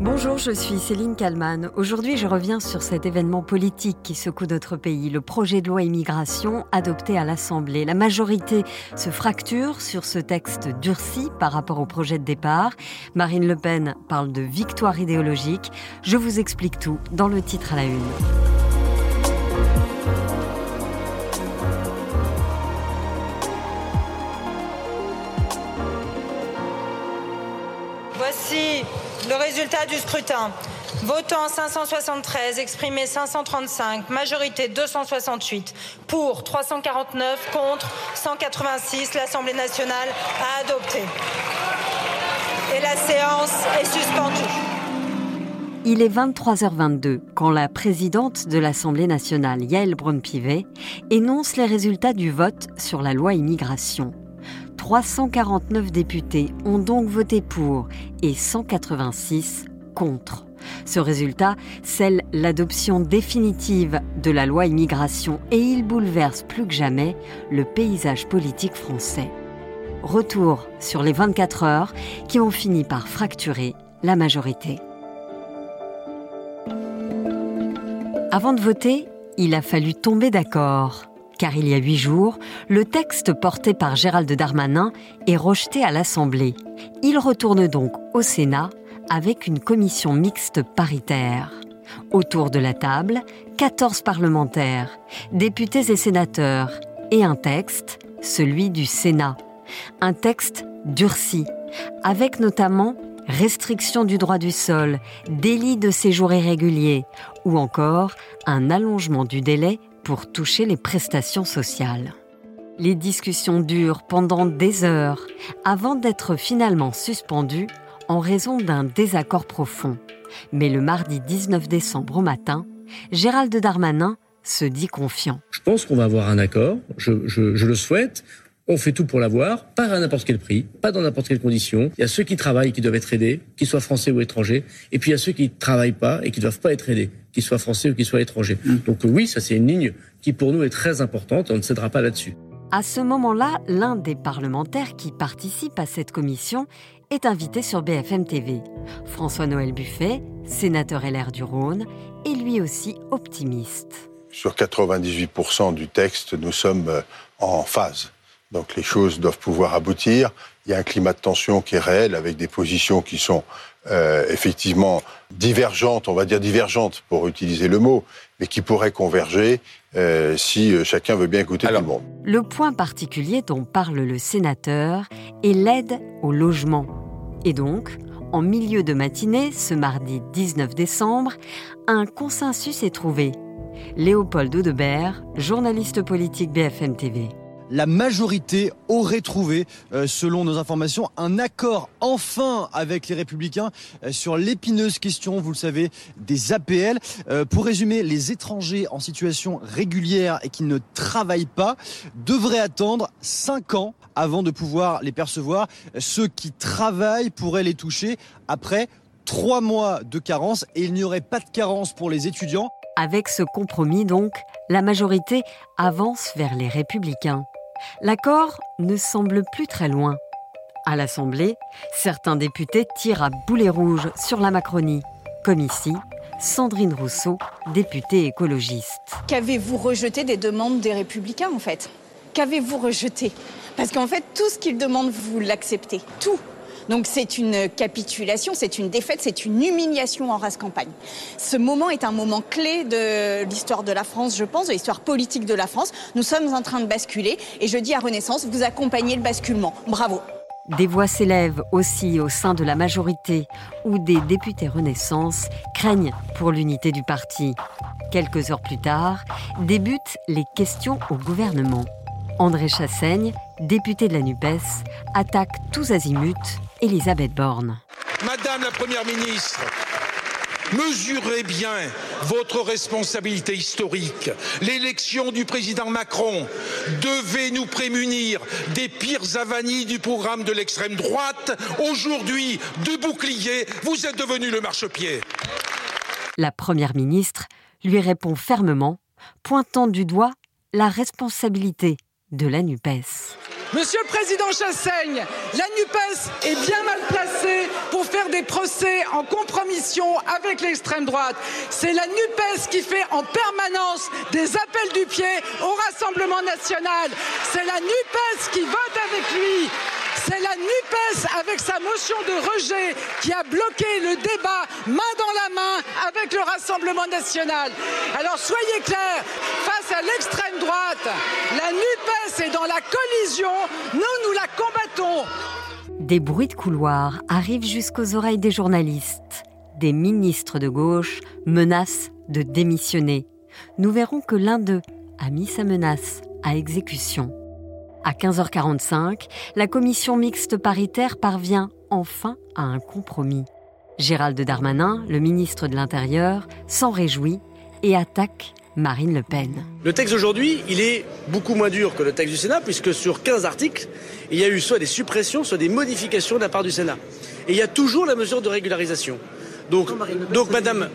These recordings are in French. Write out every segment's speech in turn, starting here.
Bonjour, je suis Céline Kalman. Aujourd'hui, je reviens sur cet événement politique qui secoue notre pays, le projet de loi immigration adopté à l'Assemblée. La majorité se fracture sur ce texte durci par rapport au projet de départ. Marine Le Pen parle de victoire idéologique. Je vous explique tout dans le titre à la une. Le résultat du scrutin. Votant 573, exprimé 535, majorité 268, pour 349, contre 186, l'Assemblée nationale a adopté. Et la séance est suspendue. Il est 23h22 quand la présidente de l'Assemblée nationale, Yael Braun-Pivet, énonce les résultats du vote sur la loi immigration. 349 députés ont donc voté pour et 186 contre. Ce résultat scelle l'adoption définitive de la loi immigration et il bouleverse plus que jamais le paysage politique français. Retour sur les 24 heures qui ont fini par fracturer la majorité. Avant de voter, il a fallu tomber d'accord car il y a huit jours, le texte porté par Gérald Darmanin est rejeté à l'Assemblée. Il retourne donc au Sénat avec une commission mixte paritaire. Autour de la table, 14 parlementaires, députés et sénateurs, et un texte, celui du Sénat. Un texte durci, avec notamment restriction du droit du sol, délit de séjour irrégulier, ou encore un allongement du délai pour toucher les prestations sociales. Les discussions durent pendant des heures avant d'être finalement suspendues en raison d'un désaccord profond. Mais le mardi 19 décembre au matin, Gérald Darmanin se dit confiant. Je pense qu'on va avoir un accord, je, le souhaite. On fait tout pour l'avoir, pas à n'importe quel prix, pas dans n'importe quelle condition. Il y a ceux qui travaillent qui doivent être aidés, qu'ils soient français ou étrangers, et puis il y a ceux qui ne travaillent pas et qui ne doivent pas être aidés, qu'ils soient français ou qu'ils soient étrangers. Mm. Donc oui, ça c'est une ligne qui pour nous est très importante et on ne cédera pas là-dessus. À ce moment-là, l'un des parlementaires qui participe à cette commission est invité sur BFM TV. François-Noël Buffet, sénateur LR du Rhône, est lui aussi optimiste. Sur 98% du texte, nous sommes euh, en phase. Donc les choses doivent pouvoir aboutir. Il y a un climat de tension qui est réel avec des positions qui sont euh, effectivement divergentes, on va dire divergentes pour utiliser le mot, mais qui pourraient converger euh, si euh, chacun veut bien écouter tout le monde. Le point particulier dont parle le sénateur est l'aide au logement. Et donc, en milieu de matinée, ce mardi 19 décembre, un consensus est trouvé. Léopold Audebert, journaliste politique BFM TV la majorité aurait trouvé, euh, selon nos informations, un accord enfin avec les républicains euh, sur l'épineuse question, vous le savez, des APL. Euh, pour résumer, les étrangers en situation régulière et qui ne travaillent pas devraient attendre 5 ans avant de pouvoir les percevoir. Ceux qui travaillent pourraient les toucher après 3 mois de carence et il n'y aurait pas de carence pour les étudiants. Avec ce compromis, donc, la majorité avance vers les républicains. L'accord ne semble plus très loin. À l'Assemblée, certains députés tirent à boulet rouge sur la Macronie, comme ici Sandrine Rousseau, députée écologiste. Qu'avez-vous rejeté des demandes des républicains en fait? Qu'avez-vous rejeté? Parce qu'en fait, tout ce qu'ils demandent, vous l'acceptez. Tout. Donc c'est une capitulation, c'est une défaite, c'est une humiliation en race campagne. Ce moment est un moment clé de l'histoire de la France, je pense, de l'histoire politique de la France. Nous sommes en train de basculer et je dis à Renaissance, vous accompagnez le basculement. Bravo. Des voix s'élèvent aussi au sein de la majorité où des députés Renaissance craignent pour l'unité du parti. Quelques heures plus tard, débutent les questions au gouvernement. André Chassaigne, député de la NUPES, attaque tous azimuts Elisabeth Borne. Madame la Première ministre, Mesurez bien votre responsabilité historique. L'élection du président Macron devait nous prémunir des pires avanies du programme de l'extrême droite. Aujourd'hui, de bouclier, vous êtes devenu le marchepied. La Première ministre lui répond fermement, pointant du doigt la responsabilité de la NUPES. Monsieur le Président Chassaigne, la NUPES est bien mal placée pour faire des procès en compromission avec l'extrême droite. C'est la NUPES qui fait en permanence des appels du pied au Rassemblement national. C'est la NUPES qui vote avec lui. C'est la NUPES avec sa motion de rejet qui a bloqué le débat main dans la main avec le Rassemblement national. Alors soyez clairs, face à l'extrême droite, la NUPES est dans la collision, nous, nous la combattons. Des bruits de couloir arrivent jusqu'aux oreilles des journalistes. Des ministres de gauche menacent de démissionner. Nous verrons que l'un d'eux a mis sa menace à exécution. À 15h45, la commission mixte paritaire parvient enfin à un compromis. Gérald Darmanin, le ministre de l'Intérieur, s'en réjouit et attaque Marine Le Pen. Le texte aujourd'hui, il est beaucoup moins dur que le texte du Sénat, puisque sur 15 articles, il y a eu soit des suppressions, soit des modifications de la part du Sénat. Et il y a toujours la mesure de régularisation. Donc, donc Madame,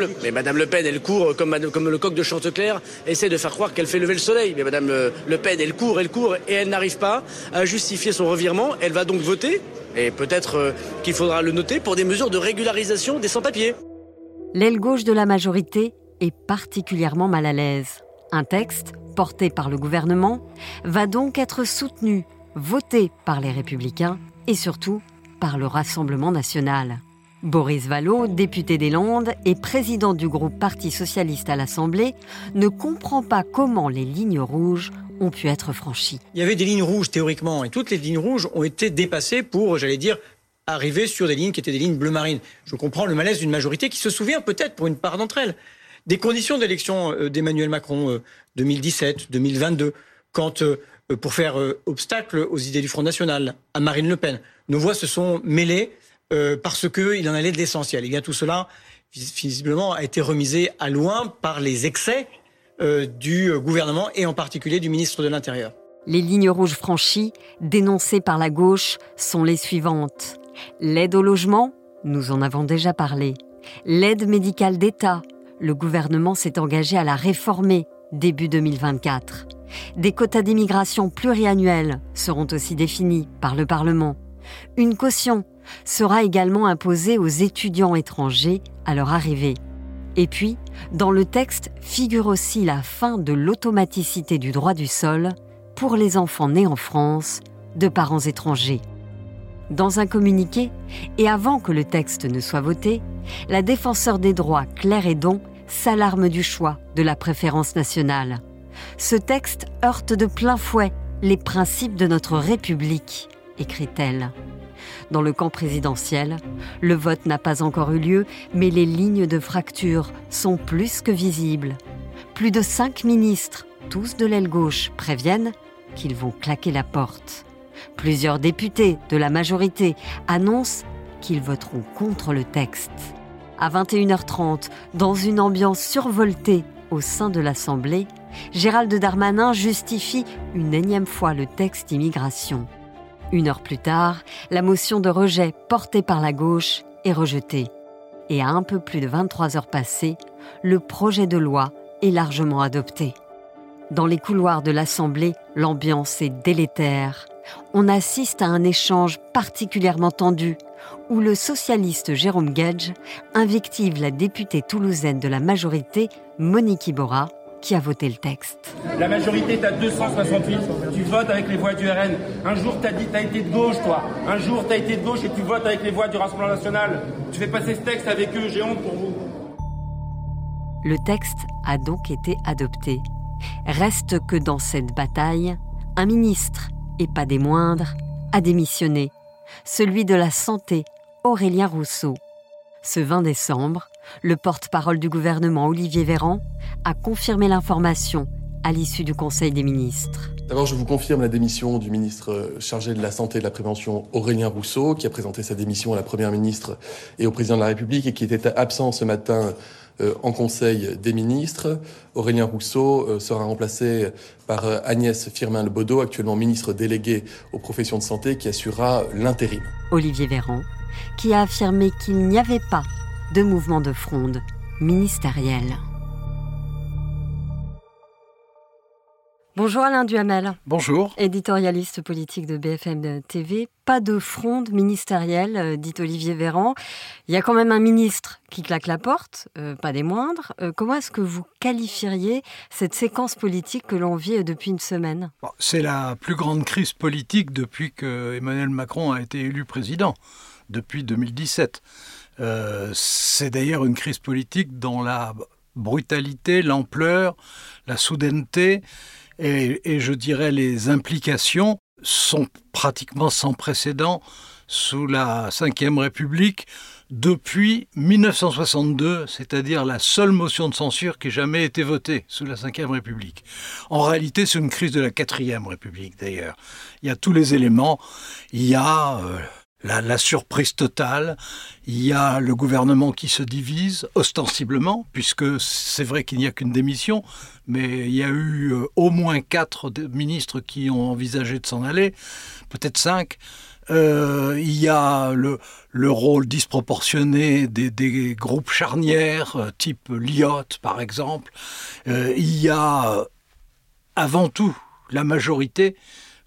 le, Pen, elle court comme, le coq de Chantecler, essaie de faire croire qu'elle fait lever le soleil. Mais Madame Le, Pen, elle court, elle court, et elle n'arrive pas à justifier son revirement. Elle va donc voter, et peut-être euh, qu'il faudra le noter, pour des mesures de régularisation des sans-papiers. L'aile gauche de la majorité est particulièrement mal à l'aise. Un texte, porté par le gouvernement, va donc être soutenu, voté par les républicains et surtout par le Rassemblement national. Boris Vallaud, député des Landes et président du groupe Parti socialiste à l'Assemblée, ne comprend pas comment les lignes rouges ont pu être franchies. Il y avait des lignes rouges théoriquement et toutes les lignes rouges ont été dépassées pour, j'allais dire, arriver sur des lignes qui étaient des lignes bleu marine. Je comprends le malaise d'une majorité qui se souvient peut-être pour une part d'entre elles des conditions d'élection euh, d'Emmanuel Macron 2017, euh, 2022, quand euh, pour faire obstacle aux idées du Front National, à Marine Le Pen, nos voix se sont mêlées euh, parce qu'il en allait de l'essentiel. Et bien tout cela, visiblement, a été remisé à loin par les excès euh, du gouvernement et en particulier du ministre de l'Intérieur. Les lignes rouges franchies, dénoncées par la gauche, sont les suivantes. L'aide au logement, nous en avons déjà parlé. L'aide médicale d'État, le gouvernement s'est engagé à la réformer début 2024. Des quotas d'immigration pluriannuels seront aussi définis par le Parlement. Une caution sera également imposée aux étudiants étrangers à leur arrivée. Et puis, dans le texte figure aussi la fin de l'automaticité du droit du sol pour les enfants nés en France de parents étrangers. Dans un communiqué, et avant que le texte ne soit voté, la défenseur des droits Claire Edon s'alarme du choix de la préférence nationale. Ce texte heurte de plein fouet les principes de notre République, écrit-elle. Dans le camp présidentiel, le vote n'a pas encore eu lieu, mais les lignes de fracture sont plus que visibles. Plus de cinq ministres, tous de l'aile gauche, préviennent qu'ils vont claquer la porte. Plusieurs députés de la majorité annoncent qu'ils voteront contre le texte. À 21h30, dans une ambiance survoltée au sein de l'Assemblée, Gérald Darmanin justifie une énième fois le texte immigration. Une heure plus tard, la motion de rejet portée par la gauche est rejetée. Et à un peu plus de 23 heures passées, le projet de loi est largement adopté. Dans les couloirs de l'Assemblée, l'ambiance est délétère. On assiste à un échange particulièrement tendu où le socialiste Jérôme Gage invective la députée toulousaine de la majorité, Monique Iborra, qui a voté le texte. La majorité à 268. Tu votes avec les voix du RN. Un jour, tu as dit, tu as été de gauche, toi. Un jour, tu as été de gauche et tu votes avec les voix du Rassemblement national. Tu fais passer ce texte avec eux. J'ai honte pour vous. Le texte a donc été adopté. Reste que dans cette bataille, un ministre, et pas des moindres, a démissionné. Celui de la Santé, Aurélien Rousseau. Ce 20 décembre, le porte-parole du gouvernement, Olivier Véran, a confirmé l'information à l'issue du Conseil des ministres. D'abord, je vous confirme la démission du ministre chargé de la Santé et de la Prévention, Aurélien Rousseau, qui a présenté sa démission à la Première ministre et au Président de la République et qui était absent ce matin en Conseil des ministres. Aurélien Rousseau euh, sera remplacé par euh, Agnès Firmin-Lebaudot, actuellement ministre déléguée aux professions de santé, qui assurera l'intérim. Olivier Véran, qui a affirmé qu'il n'y avait pas de mouvement de fronde ministériel. Bonjour Alain Duhamel. Bonjour. Éditorialiste politique de BFM TV. Pas de fronde ministérielle, euh, dit Olivier Véran. Il y a quand même un ministre qui claque la porte, euh, pas des moindres. Euh, comment est-ce que vous qualifieriez cette séquence politique que l'on vit depuis une semaine? C'est la plus grande crise politique depuis que Emmanuel Macron a été élu président, depuis 2017. C'est d'ailleurs une crise politique dont la brutalité, l'ampleur, la soudaineté et, je dirais les implications sont pratiquement sans précédent sous la Ve République depuis 1962, c'est-à-dire la seule motion de censure qui ait jamais été votée sous la Ve République. En réalité, c'est une crise de la Quatrième République d'ailleurs. Il y a tous les éléments. Il y a euh, la, surprise totale. Il y a le gouvernement qui se divise, ostensiblement, puisque c'est vrai qu'il n'y a qu'une démission, mais il y a eu euh, au moins quatre ministres qui ont envisagé de s'en aller, peut-être cinq. Euh, il y a le, rôle disproportionné des, groupes charnières, euh, type Lyot par exemple. il y a avant tout la majorité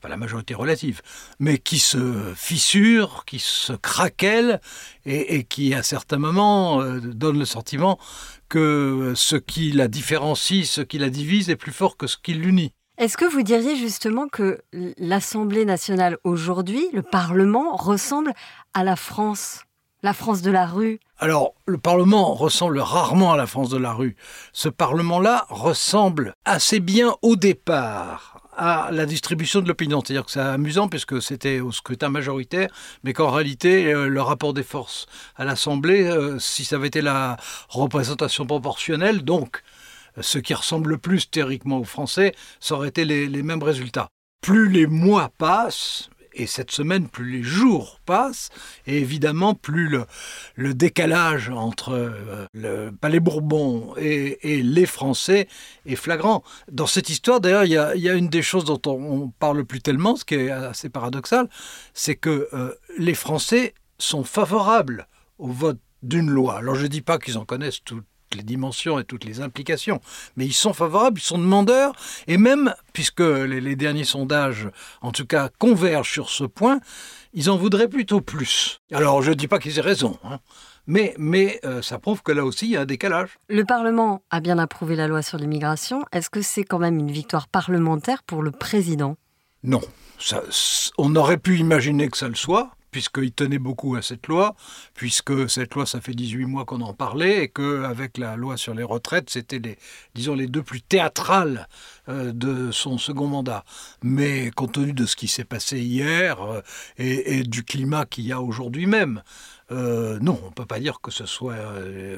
la majorité relative, mais qui se fissure, qui se craquelle et, qui, à certains moments, euh, donne le sentiment que ce qui la différencie, ce qui la divise est plus fort que ce qui l'unit. Est-ce que vous diriez justement que l'Assemblée nationale aujourd'hui, le Parlement, ressemble à la France la France de la rue? Alors, le Parlement ressemble rarement à la France de la rue. Ce Parlement-là ressemble assez bien au départ à la distribution de l'opinion. C'est-à-dire que c'est amusant puisque c'était au scrutin majoritaire, mais qu'en réalité, euh, le rapport des forces à l'Assemblée, euh, si ça avait été la représentation proportionnelle, donc ce qui ressemble le plus théoriquement aux Français, ça aurait été les mêmes résultats. Plus les mois passent, et cette semaine, plus les jours passent, et évidemment, plus le, décalage entre euh, le Palais Bourbon et, les Français est flagrant. Dans cette histoire, d'ailleurs, il y a, une des choses dont on, parle plus tellement, ce qui est assez paradoxal, c'est que euh, les Français sont favorables au vote d'une loi. Alors je ne dis pas qu'ils en connaissent tout, les dimensions et toutes les implications. Mais ils sont favorables, ils sont demandeurs, et même, puisque les, derniers sondages, en tout cas, convergent sur ce point, ils en voudraient plutôt plus. Alors, je ne dis pas qu'ils aient raison, hein, mais, mais euh, ça prouve que là aussi, il y a un décalage. Le Parlement a bien approuvé la loi sur l'immigration. Est-ce que c'est quand même une victoire parlementaire pour le président? Non. Ça, on aurait pu imaginer que ça le soit, puisqu'il tenait beaucoup à cette loi, puisque cette loi, ça fait 18 mois qu'on en parlait, et qu'avec la loi sur les retraites, c'était les, disons, les deux plus théâtrales euh, de son second mandat. Mais compte tenu de ce qui s'est passé hier euh, et, du climat qu'il y a aujourd'hui même, euh, non, on ne peut pas dire que ce soit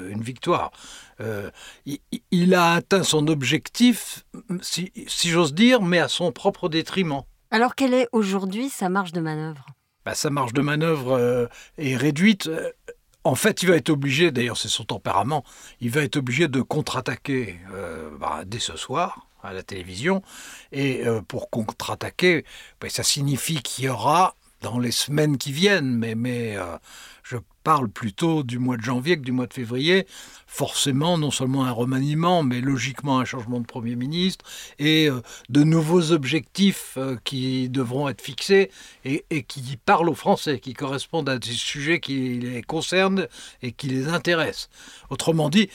une victoire. Il, a atteint son objectif, si j'ose dire, mais à son propre détriment. Alors quelle est aujourd'hui sa marge de manœuvre? Bah, sa marge de manœuvre euh, est réduite. Euh, en fait, il va être obligé, d'ailleurs c'est son tempérament, il va être obligé de contre-attaquer euh, bah, dès ce soir à la télévision. Et pour contre-attaquer, bah, ça signifie qu'il y aura dans les semaines qui viennent, mais, mais je parle plutôt du mois de janvier que du mois de février, forcément non seulement un remaniement, mais logiquement un changement de Premier ministre et euh, de nouveaux objectifs euh, qui devront être fixés et, qui parlent aux Français, qui correspondent à des sujets qui les concernent et qui les intéressent. Autrement dit,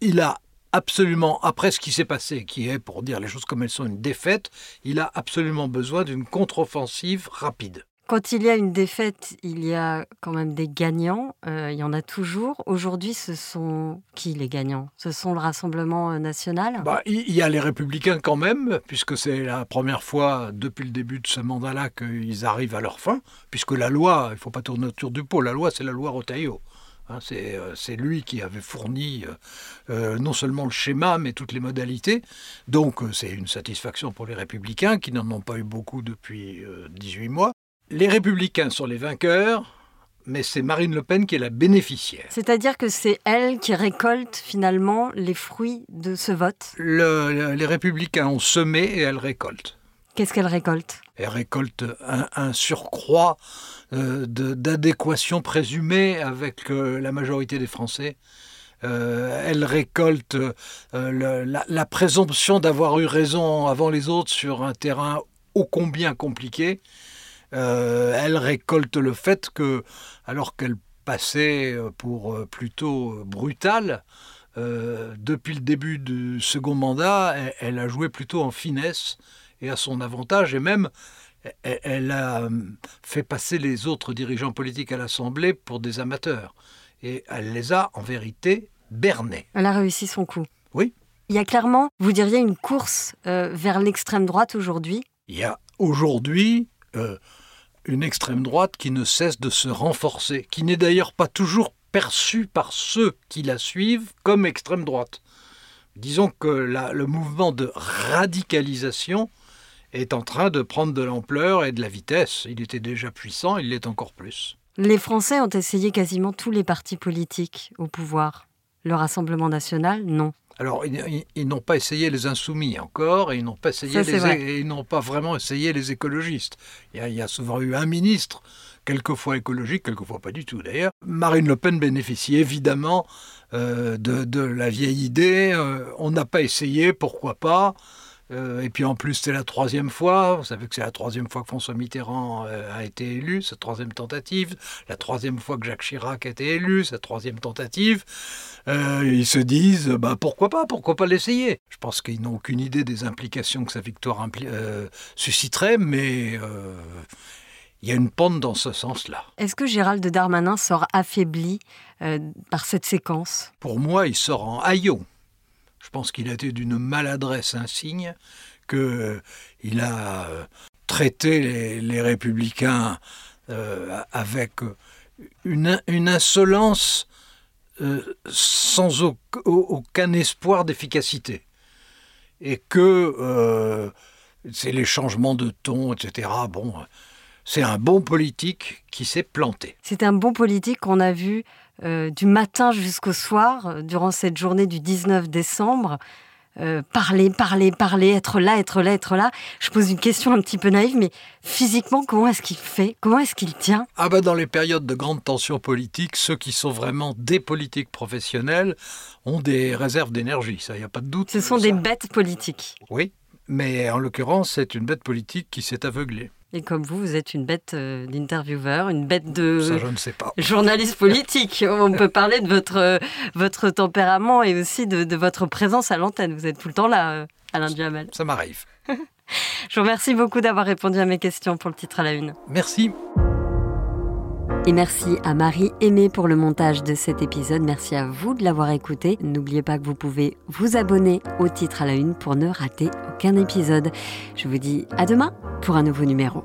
il a absolument, après ce qui s'est passé, qui est, pour dire les choses comme elles sont, une défaite, il a absolument besoin d'une contre-offensive rapide. Quand il y a une défaite, il y a quand même des gagnants. Euh, il y en a toujours. Aujourd'hui, ce sont qui les gagnants? Ce sont le Rassemblement euh, national? Bah, Il y a les Républicains quand même, puisque c'est la première fois depuis le début de ce mandat-là qu'ils arrivent à leur fin, puisque la loi, il ne faut pas tourner autour du pot, la loi, c'est la loi Rotaillot. Hein, euh, c'est lui qui avait fourni non seulement le schéma, mais toutes les modalités. Donc c'est une satisfaction pour les républicains, qui n'en ont pas eu beaucoup depuis 18 mois les républicains sont les vainqueurs, mais c'est Marine Le Pen qui est la bénéficiaire. C'est-à-dire que c'est elle qui récolte finalement les fruits de ce vote? Les républicains ont semé et elle récolte. Qu'est-ce qu'elle récolte? Elle récolte un, surcroît euh, d'adéquation présumée avec euh, la majorité des Français. elle récolte la, la, présomption d'avoir eu raison avant les autres sur un terrain ô combien compliqué. Elle récolte le fait que, alors qu'elle passait pour plutôt brutale, depuis le début du second mandat, elle, a joué plutôt en finesse et à son avantage, et même elle a euh, fait passer les autres dirigeants politiques à l'Assemblée pour des amateurs. Et elle les a, en vérité, bernés. Elle a réussi son coup. Oui. Il y a clairement, vous diriez, une course euh, vers l'extrême droite aujourd'hui Il y a aujourd'hui euh, une extrême droite qui ne cesse de se renforcer, qui n'est d'ailleurs pas toujours perçue par ceux qui la suivent comme extrême droite. Disons que le mouvement de radicalisation est en train de prendre de l'ampleur et de la vitesse. Il était déjà puissant, il l'est encore plus. Les Français ont essayé quasiment tous les partis politiques au pouvoir. Le Rassemblement national, non. Alors, ils, n'ont pas essayé les insoumis encore, et ils n'ont pas essayé les, ils n'ont pas vraiment essayé les écologistes. Il y, a, souvent eu un ministre, quelquefois écologique, quelquefois pas du tout d'ailleurs. Marine Le Pen bénéficie évidemment euh, de, la vieille idée. Euh, on n'a pas essayé, pourquoi pas euh, et puis en plus, c'est la troisième fois. Vous savez que c'est la troisième fois que François Mitterrand euh, a été élu, sa troisième tentative. La troisième fois que Jacques Chirac a été élu, sa troisième tentative. Euh, ils se disent, bah, pourquoi pas, pourquoi pas l'essayer? Je pense qu'ils n'ont aucune idée des implications que sa victoire susciterait, mais il y a une pente dans ce sens-là. Est-ce que Gérald Darmanin sort affaibli par cette séquence? Pour moi, il sort en haillon. Je pense qu'il a été d'une maladresse insigne, qu'il euh, a euh, traité les, républicains euh, avec une, insolence sans aucun espoir d'efficacité. Et que c'est les changements de ton, etc. Bon, c'est un bon politique qui s'est planté. C'est un bon politique qu'on a vu euh, du matin jusqu'au soir, euh, durant cette journée du 19 décembre. Euh, parler, parler, parler, être là, être là, être là. Je pose une question un petit peu naïve, mais physiquement, comment est-ce qu'il fait? Comment est-ce qu'il tient? Ah bah dans les périodes de grande tension politique, ceux qui sont vraiment des politiques professionnels ont des réserves d'énergie, ça, il n'y a pas de doute. Ce sont des bêtes politiques. Oui, mais en l'occurrence, c'est une bête politique qui s'est aveuglée. Et comme vous, vous êtes une bête euh, d'intervieweur, une bête de Ça, je ne sais pas. journaliste politique. On peut parler de votre, euh, votre tempérament et aussi de, votre présence à l'antenne. Vous êtes tout le temps là, euh, Alain Duhamel. Ça m'arrive. je vous remercie beaucoup d'avoir répondu à mes questions pour le titre à la une. Merci. Et merci à Marie Aimée pour le montage de cet épisode. Merci à vous de l'avoir écouté. N'oubliez pas que vous pouvez vous abonner au titre à la une pour ne rater aucun épisode. Je vous dis à demain pour un nouveau numéro.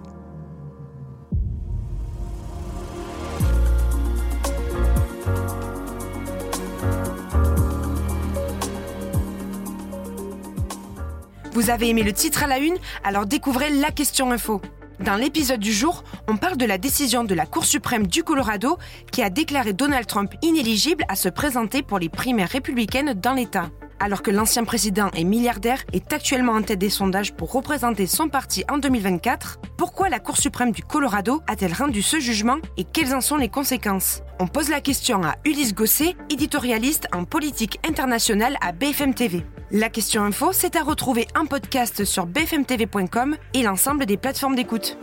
Vous avez aimé le titre à la une? Alors découvrez la question info. Dans l'épisode du jour, on parle de la décision de la Cour suprême du Colorado qui a déclaré Donald Trump inéligible à se présenter pour les primaires républicaines dans l'État. Alors que l'ancien président et milliardaire est actuellement en tête des sondages pour représenter son parti en 2024, pourquoi la Cour suprême du Colorado a-t-elle rendu ce jugement et quelles en sont les conséquences? On pose la question à Ulysse Gosset, éditorialiste en politique internationale à BFM TV. La question info, c'est à retrouver en podcast sur bfmtv.com et l'ensemble des plateformes d'écoute.